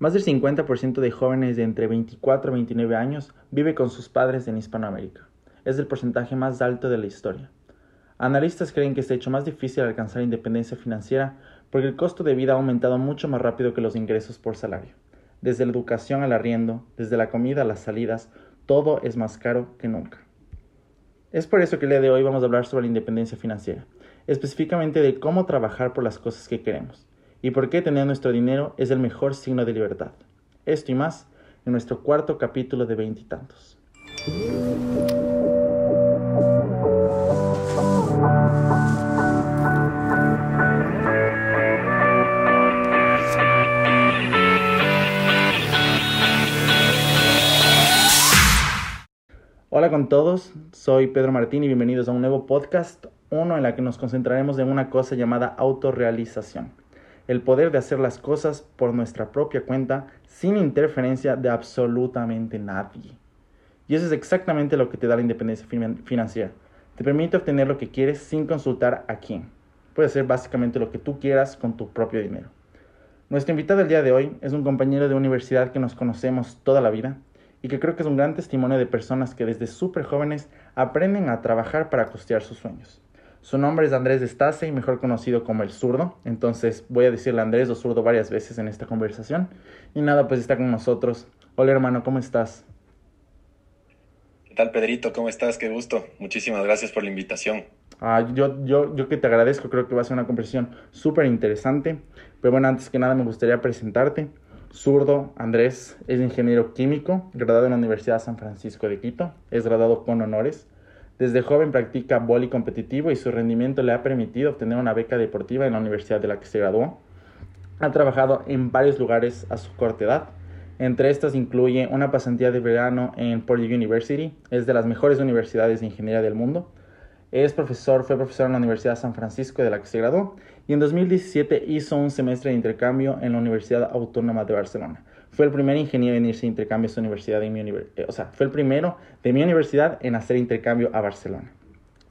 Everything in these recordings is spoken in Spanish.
Más del 50% de jóvenes de entre 24 y 29 años vive con sus padres en Hispanoamérica. Es el porcentaje más alto de la historia. Analistas creen que se ha hecho más difícil alcanzar independencia financiera porque el costo de vida ha aumentado mucho más rápido que los ingresos por salario. Desde la educación al arriendo, desde la comida a las salidas, todo es más caro que nunca. Es por eso que el día de hoy vamos a hablar sobre la independencia financiera, específicamente de cómo trabajar por las cosas que queremos y por qué tener nuestro dinero es el mejor signo de libertad. Esto y más en nuestro cuarto capítulo de veintitantos. Hola con todos, soy Pedro Martín y bienvenidos a un nuevo podcast, uno en la que nos concentraremos en una cosa llamada autorrealización el poder de hacer las cosas por nuestra propia cuenta sin interferencia de absolutamente nadie. Y eso es exactamente lo que te da la independencia financiera. Te permite obtener lo que quieres sin consultar a quién. Puedes hacer básicamente lo que tú quieras con tu propio dinero. Nuestro invitado el día de hoy es un compañero de universidad que nos conocemos toda la vida y que creo que es un gran testimonio de personas que desde súper jóvenes aprenden a trabajar para costear sus sueños. Su nombre es Andrés Estase, mejor conocido como el zurdo. Entonces voy a decirle Andrés o zurdo varias veces en esta conversación. Y nada, pues está con nosotros. Hola hermano, ¿cómo estás? ¿Qué tal Pedrito? ¿Cómo estás? Qué gusto. Muchísimas gracias por la invitación. Ah, yo, yo, yo que te agradezco, creo que va a ser una conversación súper interesante. Pero bueno, antes que nada me gustaría presentarte. Zurdo Andrés es ingeniero químico, graduado en la Universidad San Francisco de Quito. Es graduado con honores desde joven practica vóley competitivo y su rendimiento le ha permitido obtener una beca deportiva en la universidad de la que se graduó. Ha trabajado en varios lugares a su corta edad. Entre estas incluye una pasantía de verano en Purdue University, es de las mejores universidades de ingeniería del mundo. Es profesor, fue profesor en la Universidad de San Francisco de la que se graduó y en 2017 hizo un semestre de intercambio en la Universidad Autónoma de Barcelona. Fue el primer ingeniero en irse a intercambio a universidad, mi eh, o sea, fue el primero de mi universidad en hacer intercambio a Barcelona.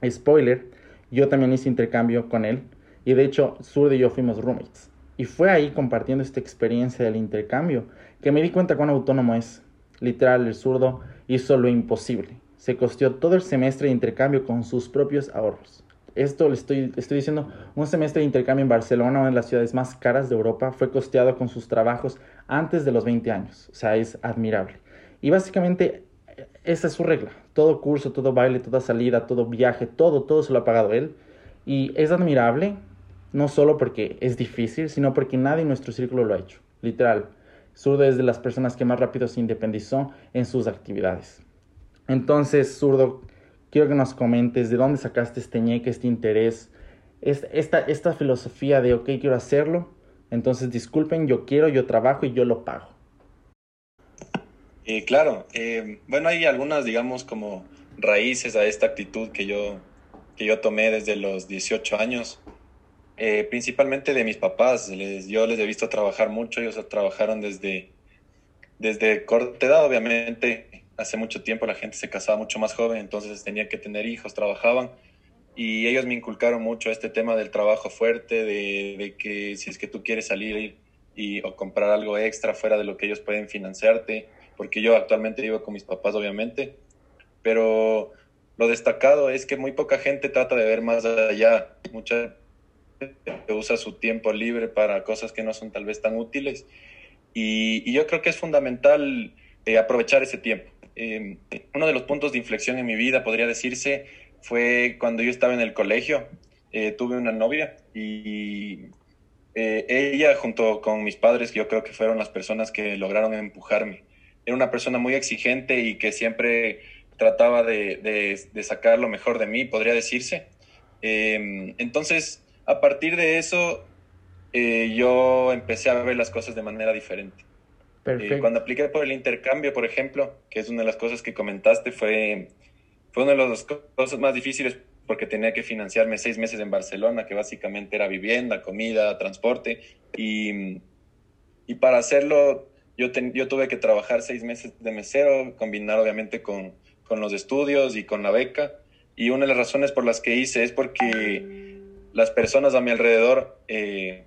Spoiler, yo también hice intercambio con él y de hecho Zurdo y yo fuimos roommates. Y fue ahí compartiendo esta experiencia del intercambio que me di cuenta cuán autónomo es. Literal, el zurdo hizo lo imposible. Se costeó todo el semestre de intercambio con sus propios ahorros esto le estoy, estoy diciendo, un semestre de intercambio en Barcelona, una de las ciudades más caras de Europa, fue costeado con sus trabajos antes de los 20 años. O sea, es admirable. Y básicamente esa es su regla. Todo curso, todo baile, toda salida, todo viaje, todo, todo se lo ha pagado él. Y es admirable, no solo porque es difícil, sino porque nadie en nuestro círculo lo ha hecho. Literal. Zurdo es de las personas que más rápido se independizó en sus actividades. Entonces, Zurdo quiero que nos comentes de dónde sacaste este ñeque, este interés, esta, esta filosofía de, ok, quiero hacerlo, entonces disculpen, yo quiero, yo trabajo y yo lo pago. Eh, claro, eh, bueno, hay algunas, digamos, como raíces a esta actitud que yo, que yo tomé desde los 18 años, eh, principalmente de mis papás. Yo les he visto trabajar mucho, ellos trabajaron desde, desde corta edad, obviamente, hace mucho tiempo la gente se casaba mucho más joven, entonces tenía que tener hijos, trabajaban. Y ellos me inculcaron mucho este tema del trabajo fuerte, de, que si es que tú quieres salir y, o comprar algo extra fuera de lo que ellos pueden financiarte, porque yo actualmente vivo con mis papás, obviamente, pero lo destacado es que muy poca gente trata de ver más allá, mucha gente usa su tiempo libre para cosas que no son tal vez tan útiles, y, yo creo que es fundamental eh, aprovechar ese tiempo. Em, uno de los puntos de inflexión en mi vida, podría decirse, fue cuando yo estaba en el colegio. Eh, tuve una novia y eh, ella junto con mis padres, yo creo que fueron las personas que lograron empujarme. Era una persona muy exigente y que siempre trataba de, sacar lo mejor de mí, podría decirse. Em, entonces, a partir de eso, eh, yo empecé a ver las cosas de manera diferente. Eh, cuando apliqué por el intercambio, por ejemplo, que es una de las cosas que comentaste, fue, fue una de las cosas más difíciles porque tenía que financiarme seis meses en Barcelona, que básicamente era vivienda, comida, transporte. Y, y para hacerlo, yo, yo tuve que trabajar seis meses de mesero, combinar obviamente con, con los estudios y con la beca. Y una de las razones por las que hice es porque las personas a mi alrededor eh,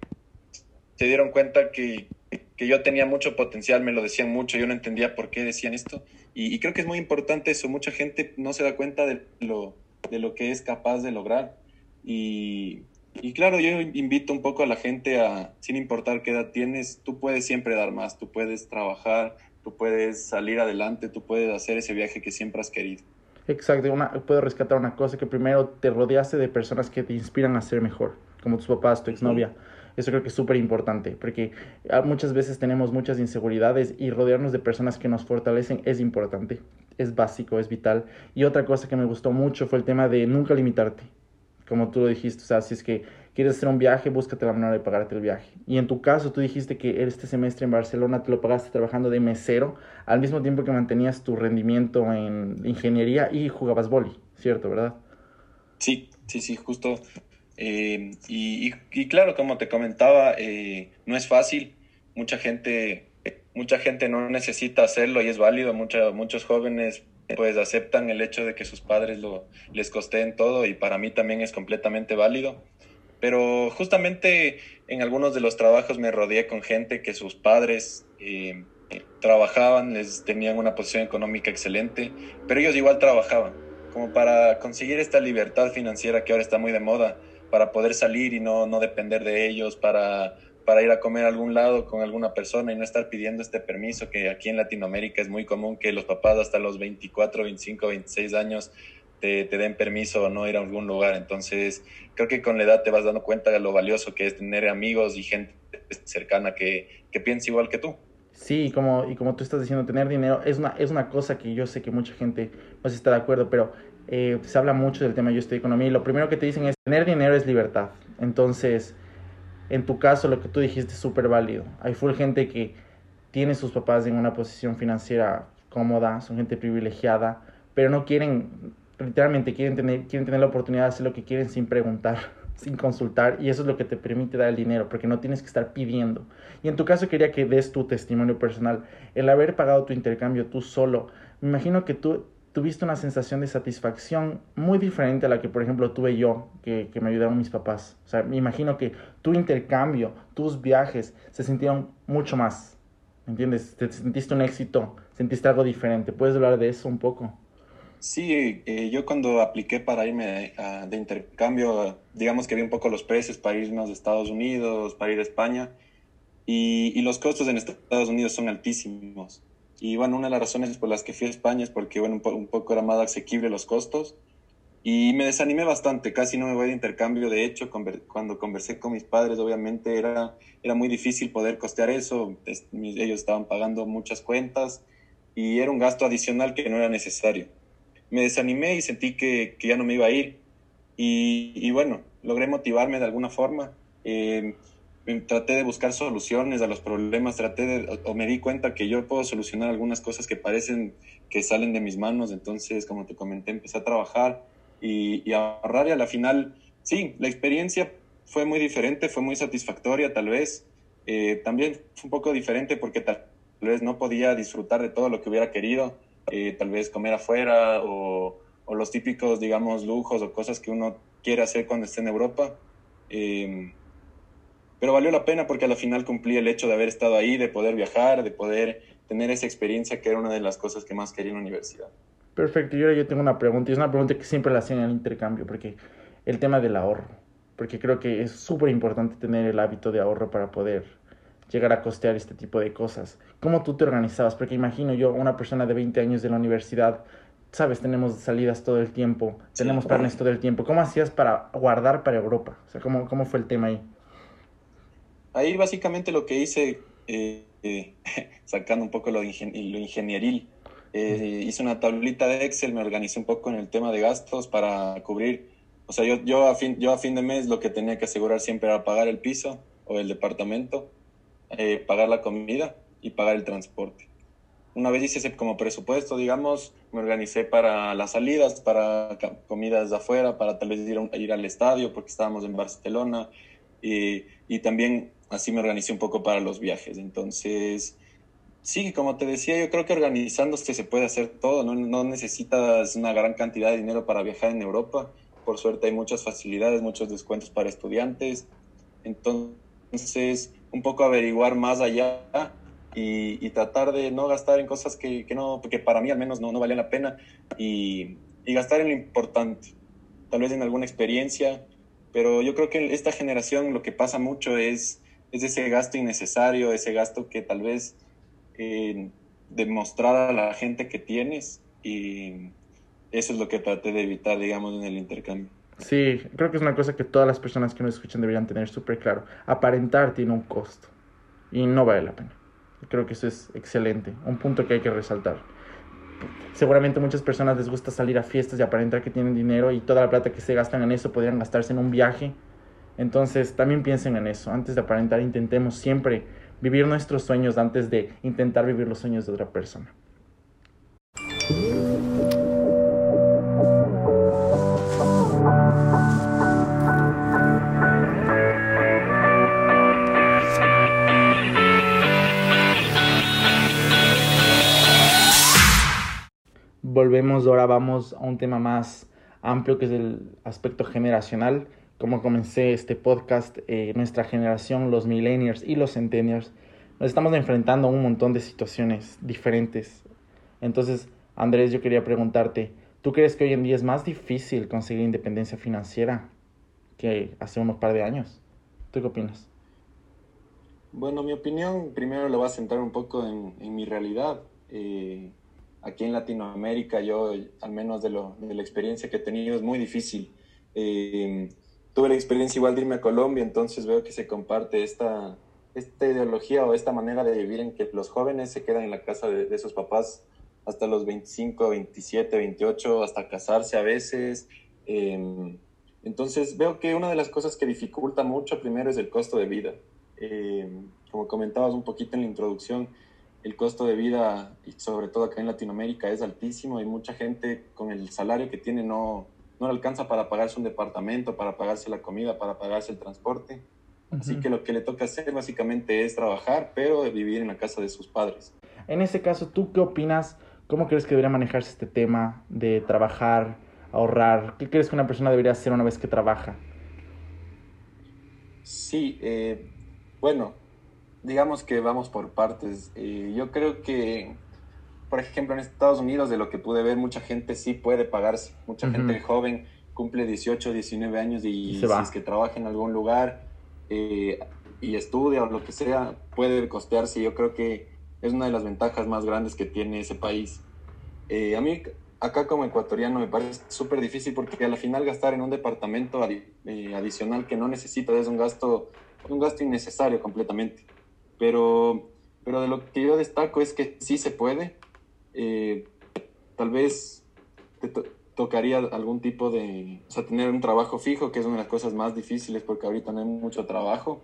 se dieron cuenta que, que yo tenía mucho potencial, me lo decían mucho, yo no entendía por qué decían esto. Y, creo que es muy importante eso, mucha gente no se da cuenta de lo, de lo que es capaz de lograr. Y, y claro, yo invito un poco a la gente a, sin importar qué edad tienes, tú puedes siempre dar más, tú puedes trabajar, tú puedes salir adelante, tú puedes hacer ese viaje que siempre has querido. Exacto, una, puedo rescatar una cosa, que primero te rodeaste de personas que te inspiran a ser mejor, como tus papás, tu exnovia. Eso creo que es súper importante, porque ah, muchas veces tenemos muchas inseguridades y rodearnos de personas que nos fortalecen es importante, es básico, es vital. Y otra cosa que me gustó mucho fue el tema de nunca limitarte como tú lo dijiste, o sea, si es que quieres hacer un viaje, búscate la manera de pagarte el viaje. Y en tu caso, tú dijiste que este semestre en Barcelona te lo pagaste trabajando de mesero, al mismo tiempo que mantenías tu rendimiento en ingeniería y jugabas boli, ¿cierto, verdad? Sí, sí, sí, justo. Eh, y, y, claro, como te comentaba, eh, no es fácil. Mucha gente, mucha gente no necesita hacerlo y es válido. Mucha, muchos jóvenes pues aceptan el hecho de que sus padres lo, les costeen todo y para mí también es completamente válido. Pero justamente en algunos de los trabajos me rodeé con gente que sus padres eh, trabajaban, les tenían una posición económica excelente, pero ellos igual trabajaban, como para conseguir esta libertad financiera que ahora está muy de moda, para poder salir y no, no depender de ellos, para para ir a comer a algún lado con alguna persona y no estar pidiendo este permiso que aquí en Latinoamérica es muy común que los papás hasta los 24, 25, 26 años te, den permiso o no ir a algún lugar. Entonces, creo que con la edad te vas dando cuenta de lo valioso que es tener amigos y gente cercana que, que piensa igual que tú. Sí, como, y como tú estás diciendo, tener dinero es una, es una cosa que yo sé que mucha gente no está de acuerdo, pero eh, se habla mucho del tema yo estoy economía y lo primero que te dicen es tener dinero es libertad. Entonces, en tu caso lo que tú dijiste es súper válido. Hay full gente que tiene sus papás en una posición financiera cómoda, son gente privilegiada, pero no quieren, literalmente quieren tener, quieren tener la oportunidad de hacer lo que quieren sin preguntar, sin consultar, y eso es lo que te permite dar el dinero, porque no tienes que estar pidiendo. Y en tu caso quería que des tu testimonio personal. El haber pagado tu intercambio tú solo, me imagino que tú tuviste una sensación de satisfacción muy diferente a la que, por ejemplo, tuve yo, que, me ayudaron mis papás. O sea, me imagino que tu intercambio, tus viajes, se sintieron mucho más. ¿Me entiendes? Te sentiste un éxito, sentiste algo diferente. ¿Puedes hablar de eso un poco? Sí, eh, yo cuando apliqué para irme de intercambio, digamos que vi un poco los precios para irnos de Estados Unidos, para ir a España, y, y los costos en Estados Unidos son altísimos. Y bueno, una de las razones por las que fui a España es porque, bueno, un, poco era más asequible los costos. Y me desanimé bastante, casi no me voy de intercambio. De hecho, cuando conversé con mis padres, obviamente era, era muy difícil poder costear eso. Ellos estaban pagando muchas cuentas y era un gasto adicional que no era necesario. Me desanimé y sentí que, que ya no me iba a ir. Y, bueno, logré motivarme de alguna forma. Eh, traté de buscar soluciones a los problemas, traté de, o me di cuenta que yo puedo solucionar algunas cosas que parecen que salen de mis manos, entonces, como te comenté, empecé a trabajar y, y a ahorrar y a la final, sí, la experiencia fue muy diferente, fue muy satisfactoria tal vez, eh, también fue un poco diferente porque tal vez no podía disfrutar de todo lo que hubiera querido, eh, tal vez comer afuera o, o, los típicos, digamos, lujos o cosas que uno quiere hacer cuando esté en Europa. Eh, pero valió la pena porque al final cumplí el hecho de haber estado ahí, de poder viajar, de poder tener esa experiencia que era una de las cosas que más quería en la universidad. Perfecto, y ahora yo tengo una pregunta, y es una pregunta que siempre la hacen en el intercambio, porque el tema del ahorro, porque creo que es súper importante tener el hábito de ahorro para poder llegar a costear este tipo de cosas. ¿Cómo tú te organizabas? Porque imagino yo, una persona de 20 años de la universidad, sabes, tenemos salidas todo el tiempo, tenemos planes todo el tiempo. ¿Cómo hacías para guardar para Europa? O sea, ¿cómo, cómo fue el tema ahí? Ahí básicamente lo que hice, eh, eh, sacando un poco lo, ingenieril, eh, hice una tablita de Excel, me organicé un poco en el tema de gastos para cubrir, o sea, yo, yo, a fin, yo a fin de mes lo que tenía que asegurar siempre era pagar el piso o el departamento, pagar la comida y pagar el transporte. Una vez hice ese como presupuesto, digamos, me organicé para las salidas, para comidas de afuera, para tal vez ir, ir al estadio porque estábamos en Barcelona y, y también así me organicé un poco para los viajes. Entonces, sí, como te decía, yo creo que organizándose se puede hacer todo, no, no necesitas una gran cantidad de dinero para viajar en Europa. Por suerte hay muchas facilidades, muchos descuentos para estudiantes. Entonces, un poco averiguar más allá y, tratar de no gastar en cosas que, que, no, que para mí al menos no, no valían la pena y, y gastar en lo importante, tal vez en alguna experiencia, pero yo creo que esta generación lo que pasa mucho es, es ese gasto innecesario, ese gasto que tal vez eh, demostrar a la gente que tienes y eso es lo que traté de evitar, digamos, en el intercambio. Sí, creo que es una cosa que todas las personas que nos escuchan deberían tener súper claro. Aparentar tiene un costo y no vale la pena. Creo que eso es excelente, un punto que hay que resaltar. Seguramente muchas personas les gusta salir a fiestas y aparentar que tienen dinero y toda la plata que se gastan en eso podrían gastarse en un viaje. Entonces también piensen en eso. Antes de aparentar intentemos siempre vivir nuestros sueños antes de intentar vivir los sueños de otra persona. volvemos, ahora vamos a un tema más amplio que es el aspecto generacional. Como comencé este podcast, eh, nuestra generación, los millennials y los centennials, nos estamos enfrentando a un montón de situaciones diferentes. Entonces, Andrés, yo quería preguntarte, ¿tú crees que hoy en día es más difícil conseguir independencia financiera que hace unos par de años? ¿Tú qué opinas? Bueno, mi opinión primero lo va a centrar un poco en, en mi realidad. Eh, aquí en Latinoamérica, yo, al menos de, lo, de la experiencia que he tenido, es muy difícil. Eh, tuve la experiencia igual de irme a Colombia, entonces veo que se comparte esta, esta ideología o esta manera de vivir en que los jóvenes se quedan en la casa de, sus papás hasta los 25, 27, 28, hasta casarse a veces. Em, entonces veo que una de las cosas que dificulta mucho primero es el costo de vida. Em, como comentabas un poquito en la introducción, el costo de vida, sobre todo acá en Latinoamérica, es altísimo y mucha gente con el salario que tiene no, no le alcanza para pagarse un departamento, para pagarse la comida, para pagarse el transporte. Así que lo que le toca hacer básicamente es trabajar, pero vivir en la casa de sus padres. En ese caso, ¿tú qué opinas? ¿Cómo crees que debería manejarse este tema de trabajar, ahorrar? ¿Qué crees que una persona debería hacer una vez que trabaja? Sí, eh, bueno, digamos que vamos por partes. Eh, yo creo que, por ejemplo, en Estados Unidos, de lo que pude ver, mucha gente sí puede pagarse. Mucha gente joven cumple 18, 19 años y, si es que trabaja en algún lugar eh, y estudia o lo que sea, puede costearse. Yo creo que es una de las ventajas más grandes que tiene ese país. Eh, a mí, acá como ecuatoriano, me parece súper difícil porque al final gastar en un departamento adicional que no necesita es un gasto, un gasto innecesario completamente. Pero, pero de lo que yo destaco es que sí se puede. Eh, tal vez te tocaría algún tipo de, o sea, tener un trabajo fijo, que es una de las cosas más difíciles porque ahorita no hay mucho trabajo.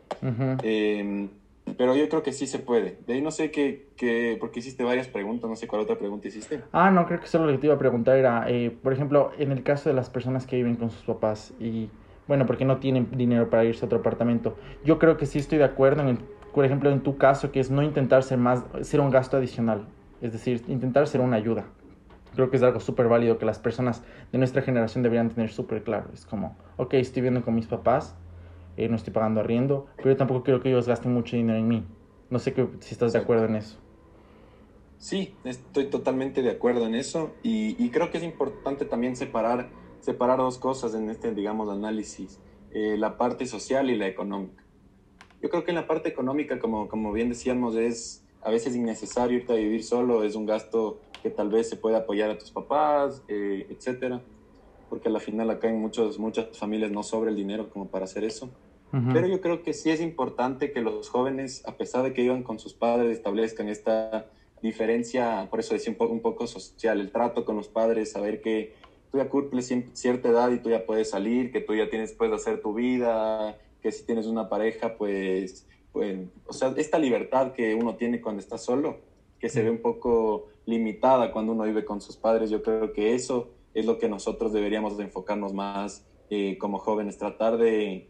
Em, pero yo creo que sí se puede. De ahí no sé qué, qué, porque hiciste varias preguntas, no sé cuál otra pregunta hiciste. Ah, no, creo que solo lo que te iba a preguntar era, eh, por ejemplo, en el caso de las personas que viven con sus papás y, bueno, porque no tienen dinero para irse a otro apartamento, yo creo que sí estoy de acuerdo en el por ejemplo, en tu caso, que es no intentar ser más, ser un gasto adicional, es decir, intentar ser una ayuda. Creo que es algo súper válido que las personas de nuestra generación deberían tener súper claro. Es como, ok, estoy viviendo con mis papás, eh, no estoy pagando arriendo, pero yo tampoco quiero que ellos gasten mucho dinero en mí. No sé que, si estás de acuerdo en eso. Sí, estoy totalmente de acuerdo en eso y, creo que es importante también separar, separar dos cosas en este, digamos, análisis, eh, la parte social y la económica. Yo creo que en la parte económica, como, como bien decíamos, es a veces innecesario irte a vivir solo, es un gasto que tal vez se puede apoyar a tus papás, eh, etcétera, porque al final acá en muchos, muchas familias no sobra el dinero como para hacer eso. Pero yo creo que sí es importante que los jóvenes, a pesar de que vivan con sus padres, establezcan esta diferencia, por eso decía un poco, un poco social, el trato con los padres, saber que tú ya cumples cierta edad y tú ya puedes salir, que tú ya tienes, puedes hacer tu vida, que si tienes una pareja, pues, pues, o sea, esta libertad que uno tiene cuando está solo, que se ve un poco limitada cuando uno vive con sus padres, yo creo que eso es lo que nosotros deberíamos de enfocarnos más eh, como jóvenes, tratar de,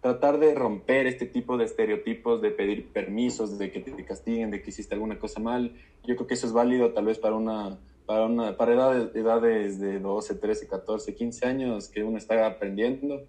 tratar de romper este tipo de estereotipos, de pedir permisos, de que te castiguen, de que hiciste alguna cosa mal. Yo creo que eso es válido tal vez para una para, una, para edades, edades de 12, 13, 14, 15 años que uno está aprendiendo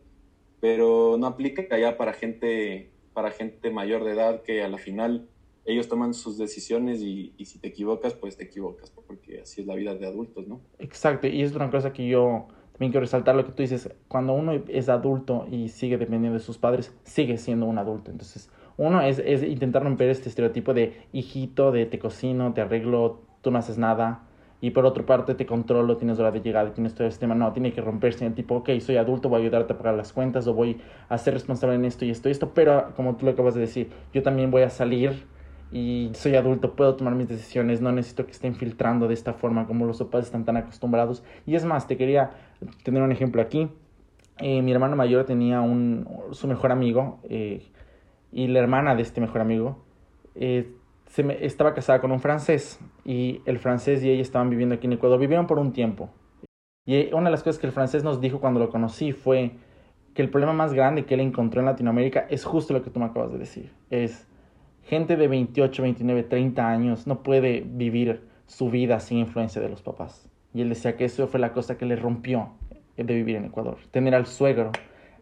pero no aplica ya para gente para gente mayor de edad que a la final ellos toman sus decisiones y, y, si te equivocas, pues te equivocas, porque así es la vida de adultos, ¿no? Exacto, y es una cosa que yo también quiero resaltar lo que tú dices, cuando uno es adulto y sigue dependiendo de sus padres, sigue siendo un adulto. Entonces, uno es, es intentar romper este estereotipo de hijito, de te cocino, te arreglo, tú no haces nada, y por otra parte te controlo, tienes hora de llegada, tienes todo este tema. No, tiene que romperse el tipo, ok, soy adulto, voy a ayudarte a pagar las cuentas o voy a ser responsable en esto y esto y esto, pero como tú lo acabas de decir, yo también voy a salir y soy adulto, puedo tomar mis decisiones, no necesito que estén filtrando de esta forma como los papás están tan acostumbrados. Y es más, te quería tener un ejemplo aquí. Eh, mi hermano mayor tenía un, su mejor amigo eh, y la hermana de este mejor amigo eh, se me, estaba casada con un francés y el francés y ella estaban viviendo aquí en Ecuador, vivieron por un tiempo. Y una de las cosas que el francés nos dijo cuando lo conocí fue que el problema más grande que él encontró en Latinoamérica es justo lo que tú me acabas de decir. Es gente de 28, 29, 30 años no puede vivir su vida sin influencia de los papás. Y él decía que eso fue la cosa que le rompió de vivir en Ecuador. Tener al suegro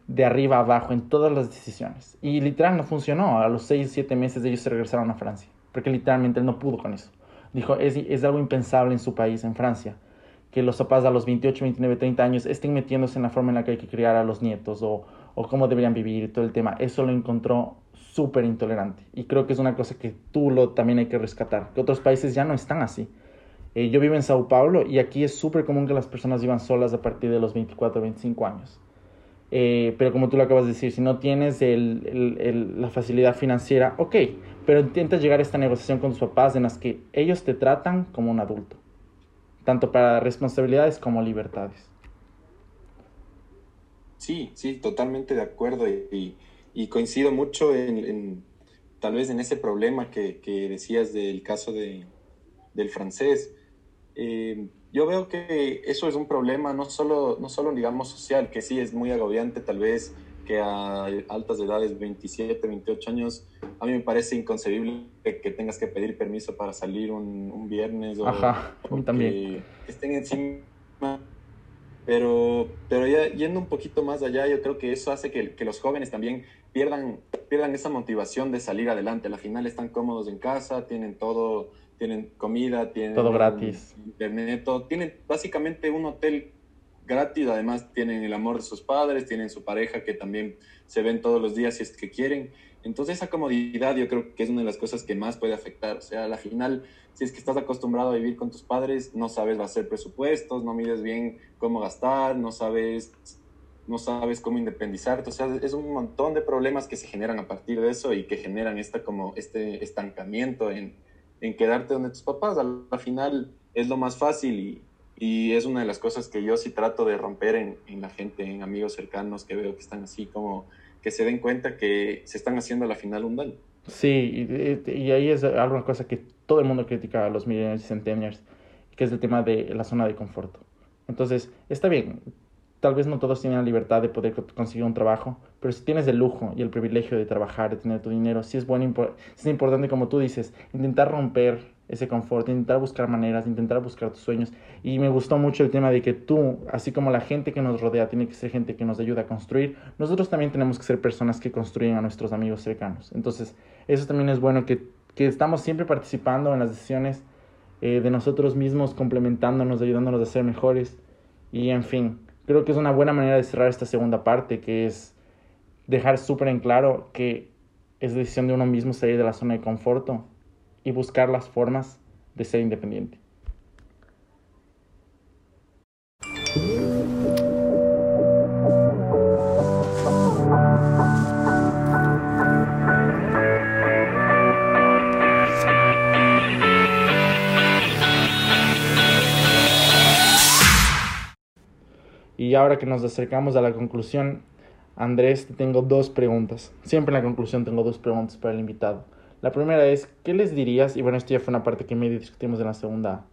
de arriba abajo en todas las decisiones. Y literal no funcionó. A los 6, 7 meses ellos se regresaron a Francia. Porque literalmente él no pudo con eso. Dijo, es, es algo impensable en su país, en Francia, que los papás a los 28, 29, 30 años estén metiéndose en la forma en la que hay que criar a los nietos o, o cómo deberían vivir todo el tema. Eso lo encontró súper intolerante. Y creo que es una cosa que tú lo, también hay que rescatar, que otros países ya no están así. Eh, yo vivo en Sao Paulo y aquí es súper común que las personas vivan solas a partir de los 24 o 25 años. Eh, pero como tú lo acabas de decir, si no tienes el, el, la facilidad financiera, ok, pero intenta llegar a esta negociación con tus papás en las que ellos te tratan como un adulto, tanto para responsabilidades como libertades. Sí, sí, totalmente de acuerdo y y coincido mucho en, tal vez en ese problema que, que decías del caso de, del francés. Eh, yo veo que eso es un problema no solo, no solo, digamos, social, que sí es muy agobiante tal vez que a altas edades, 27, 28 años, a mí me parece inconcebible que, tengas que pedir permiso para salir un, un viernes o, Ajá, a mí también. que estén encima pero, pero ya yendo un poquito más allá, yo creo que eso hace que, que, los jóvenes también pierdan, pierdan esa motivación de salir adelante. Al final están cómodos en casa, tienen todo, tienen comida, tienen todo gratis. Internet, todo. Tienen básicamente un hotel gratis, además tienen el amor de sus padres, tienen su pareja que también se ven todos los días si es que quieren. Entonces esa comodidad yo creo que es una de las cosas que más puede afectar. O sea, al final, si es que estás acostumbrado a vivir con tus padres, no sabes hacer presupuestos, no mides bien cómo gastar, no sabes, no sabes cómo independizarte. O sea, es un montón de problemas que se generan a partir de eso y que generan esta, como este estancamiento en, en quedarte donde tus papás. Al, final es lo más fácil y, y, es una de las cosas que yo sí trato de romper en, en la gente, en amigos cercanos que veo que están así como que se den cuenta que se están haciendo a la final un daño. Sí, y, y ahí es alguna cosa que todo el mundo critica a los millennials y centennials, que es el tema de la zona de confort. Entonces, está bien, tal vez no todos tienen la libertad de poder conseguir un trabajo, pero si tienes el lujo y el privilegio de trabajar, de tener tu dinero, sí es, bueno, es importante, como tú dices, intentar romper ese confort, intentar buscar maneras, intentar buscar tus sueños. Y me gustó mucho el tema de que tú, así como la gente que nos rodea tiene que ser gente que nos ayuda a construir, nosotros también tenemos que ser personas que construyen a nuestros amigos cercanos. Entonces, eso también es bueno que, que estamos siempre participando en las decisiones eh, de nosotros mismos, complementándonos, ayudándonos a ser mejores. Y en fin, creo que es una buena manera de cerrar esta segunda parte, que es dejar súper en claro que es decisión de uno mismo salir de la zona de confort y buscar las formas de ser independiente. Y ahora que nos acercamos a la conclusión, Andrés, te tengo dos preguntas. Siempre en la conclusión tengo dos preguntas para el invitado. La primera es, ¿qué les dirías? Y bueno, esto ya fue una parte que medio discutimos en la segunda,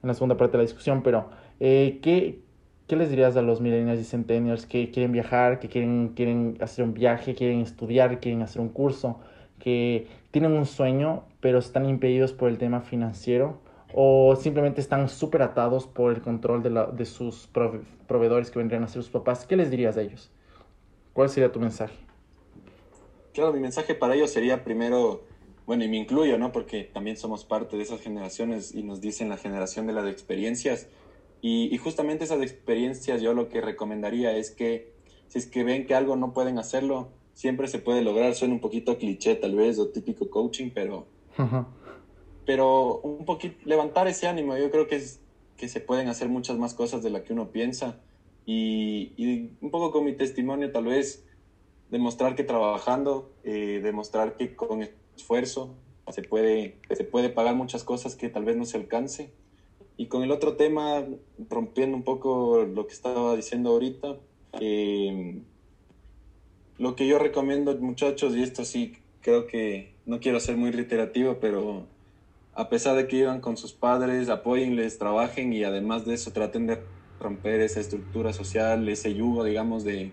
en la segunda parte de la discusión, pero eh, ¿qué, ¿qué les dirías a los millennials y centennials que quieren viajar, que quieren, quieren hacer un viaje, quieren estudiar, quieren hacer un curso, que tienen un sueño, pero están impedidos por el tema financiero? O simplemente están súper atados por el control de, la, de sus proveedores que vendrían a ser sus papás, ¿qué les dirías a ellos? ¿Cuál sería tu mensaje? claro, mi mensaje para ellos sería primero, bueno, y me incluyo, ¿no? Porque también somos parte de esas generaciones y nos dicen la generación de las experiencias. Y, y justamente esas experiencias yo lo que recomendaría es que si es que ven que algo no pueden hacerlo, siempre se puede lograr. Suena un poquito cliché tal vez o típico coaching, pero, pero un poquito levantar ese ánimo. Yo creo que, es, que se pueden hacer muchas más cosas de las que uno piensa. Y, y un poco con mi testimonio tal vez demostrar que trabajando, eh, demostrar que con esfuerzo se puede, se puede pagar muchas cosas que tal vez no se alcance. Y con el otro tema, rompiendo un poco lo que estaba diciendo ahorita, eh, lo que yo recomiendo, muchachos, y esto sí creo que no quiero ser muy reiterativo, pero a pesar de que iban con sus padres, apóyenles, trabajen y además de eso traten de romper esa estructura social, ese yugo, digamos, de,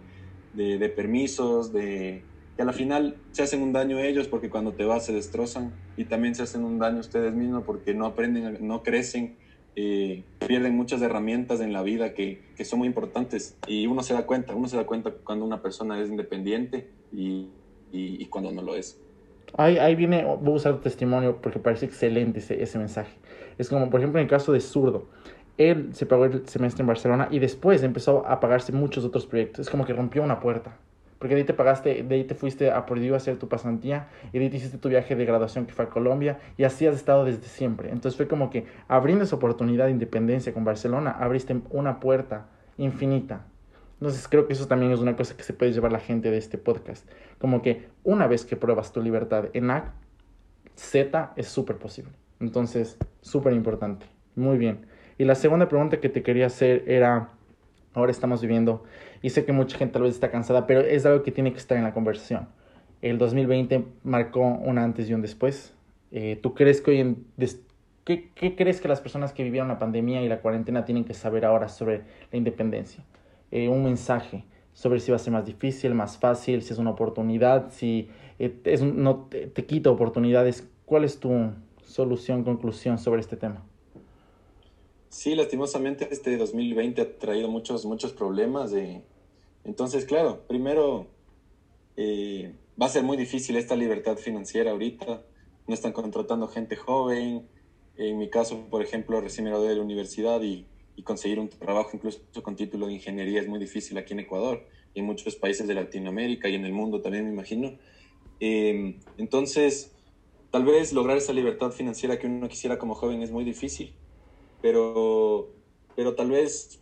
de, permisos, de que a la final se hacen un daño ellos porque cuando te vas se destrozan y también se hacen un daño ustedes mismos porque no aprenden, no crecen eh, pierden muchas herramientas en la vida que, que, son muy importantes y uno se da cuenta, uno se da cuenta cuando una persona es independiente y, y cuando no lo es. Ahí, ahí, viene, voy a usar tu testimonio porque parece excelente ese, ese, mensaje. Es como, por ejemplo, en el caso de Zurdo. Él se pagó el semestre en Barcelona y después empezó a pagarse muchos otros proyectos. Es como que rompió una puerta. Porque de ahí te pagaste, de ahí te fuiste a Purdue a hacer tu pasantía y de ahí te hiciste tu viaje de graduación que fue a Colombia y así has estado desde siempre. Entonces fue como que abriendo esa oportunidad de independencia con Barcelona, abriste una puerta infinita. Entonces creo que eso también es una cosa que se puede llevar la gente de este podcast. Como que una vez que pruebas tu libertad en A, Z es súper posible. Entonces, súper importante. Muy bien. Y la segunda pregunta que te quería hacer era, ahora estamos viviendo y sé que mucha gente tal vez está cansada, pero es algo que tiene que estar en la conversación. El 2020 marcó un antes y un después. Eh, ¿Tú crees que hoy en... ¿Qué, ¿Qué, crees que las personas que vivieron la pandemia y la cuarentena tienen que saber ahora sobre la independencia? Eh, un mensaje sobre si va a ser más difícil, más fácil, si es una oportunidad, si eh, es, no te, quita oportunidades. ¿Cuál es tu solución, conclusión sobre este tema? Sí, lastimosamente este 2020 ha traído muchos, muchos problemas. De... Entonces, claro, primero eh, va a ser muy difícil esta libertad financiera ahorita. No están contratando gente joven. En mi caso, por ejemplo, recién me gradué de la universidad y, y, conseguir un trabajo incluso con título de ingeniería es muy difícil aquí en Ecuador y en muchos países de Latinoamérica y en el mundo también, me imagino. Eh, entonces, tal vez lograr esa libertad financiera que uno quisiera como joven es muy difícil pero, pero tal vez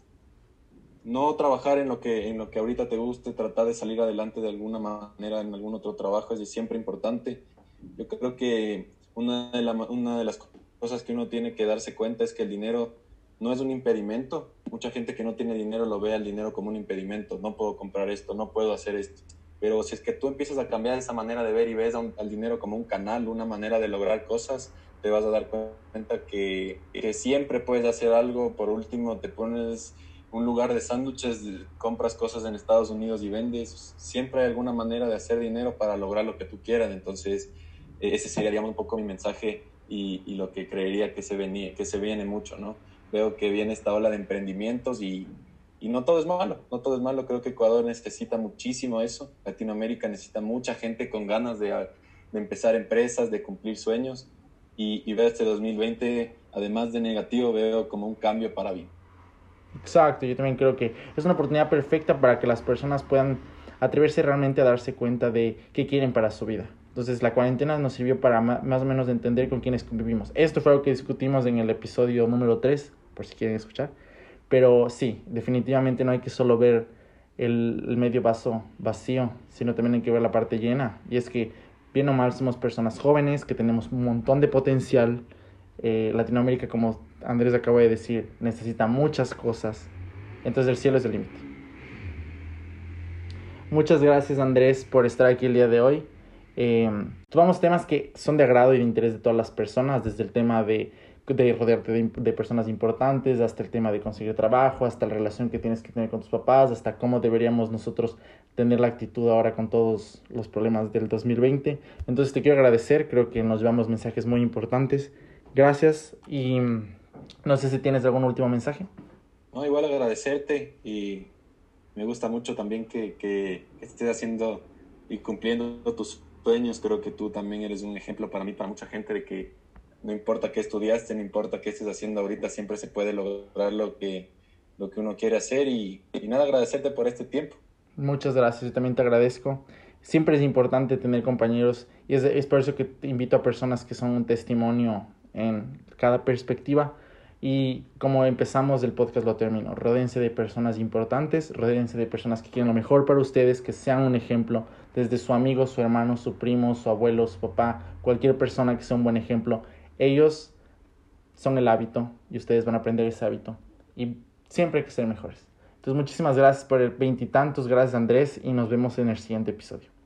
no trabajar en lo, que, en lo que ahorita te guste, tratar de salir adelante de alguna manera en algún otro trabajo es siempre importante. Yo creo que una de, la, una de las cosas que uno tiene que darse cuenta es que el dinero no es un impedimento. Mucha gente que no tiene dinero lo ve al dinero como un impedimento. No puedo comprar esto, no puedo hacer esto. Pero si es que tú empiezas a cambiar esa manera de ver y ves al dinero como un canal, una manera de lograr cosas, te vas a dar cuenta que, que siempre puedes hacer algo. Por último, te pones un lugar de sándwiches, compras cosas en Estados Unidos y vendes. Siempre hay alguna manera de hacer dinero para lograr lo que tú quieras. Entonces, e-, ese sería un poco mi mensaje y, y, lo que creería que se, venía, que se viene mucho, ¿no? Veo que viene esta ola de emprendimientos y, y no todo es malo, no todo es malo. Creo que Ecuador necesita muchísimo eso. Latinoamérica necesita mucha gente con ganas de, de empezar empresas, de cumplir sueños y, y este 2020, además de negativo, veo como un cambio para bien. Exacto, yo también creo que es una oportunidad perfecta para que las personas puedan atreverse realmente a darse cuenta de qué quieren para su vida. Entonces la cuarentena nos sirvió para más o menos entender con quiénes convivimos. Esto fue algo que discutimos en el episodio número 3, por si quieren escuchar. Pero sí, definitivamente no hay que solo ver el, el medio vaso vacío, sino también hay que ver la parte llena. Y es que bien o mal somos personas jóvenes que tenemos un montón de potencial. Eh, Latinoamérica, como Andrés acaba de decir, necesita muchas cosas. Entonces el cielo es el límite. Muchas gracias Andrés por estar aquí el día de hoy. Eh, tomamos temas que son de agrado y de interés de todas las personas, desde el tema de de rodearte de, de, personas importantes, hasta el tema de conseguir trabajo, hasta la relación que tienes que tener con tus papás, hasta cómo deberíamos nosotros tener la actitud ahora con todos los problemas del 2020. Entonces te quiero agradecer, creo que nos llevamos mensajes muy importantes. Gracias y no sé si tienes algún último mensaje. No, igual agradecerte y me gusta mucho también que, que estés haciendo y cumpliendo tus sueños. Creo que tú también eres un ejemplo para mí, para mucha gente, de que no importa qué estudiaste, no importa qué estés haciendo ahorita, siempre se puede lograr lo que, lo que uno quiere hacer. Y, y nada, agradecerte por este tiempo. Muchas gracias, yo también te agradezco. Siempre es importante tener compañeros y es, es por eso que te invito a personas que son un testimonio en cada perspectiva. Y como empezamos el podcast lo termino. Rodéense de personas importantes, rodéense de personas que quieren lo mejor para ustedes, que sean un ejemplo, desde su amigo, su hermano, su primo, su abuelo, su papá, cualquier persona que sea un buen ejemplo. Ellos son el hábito y ustedes van a aprender ese hábito. Y siempre hay que ser mejores. Entonces, muchísimas gracias por el veintitantos, gracias Andrés y nos vemos en el siguiente episodio.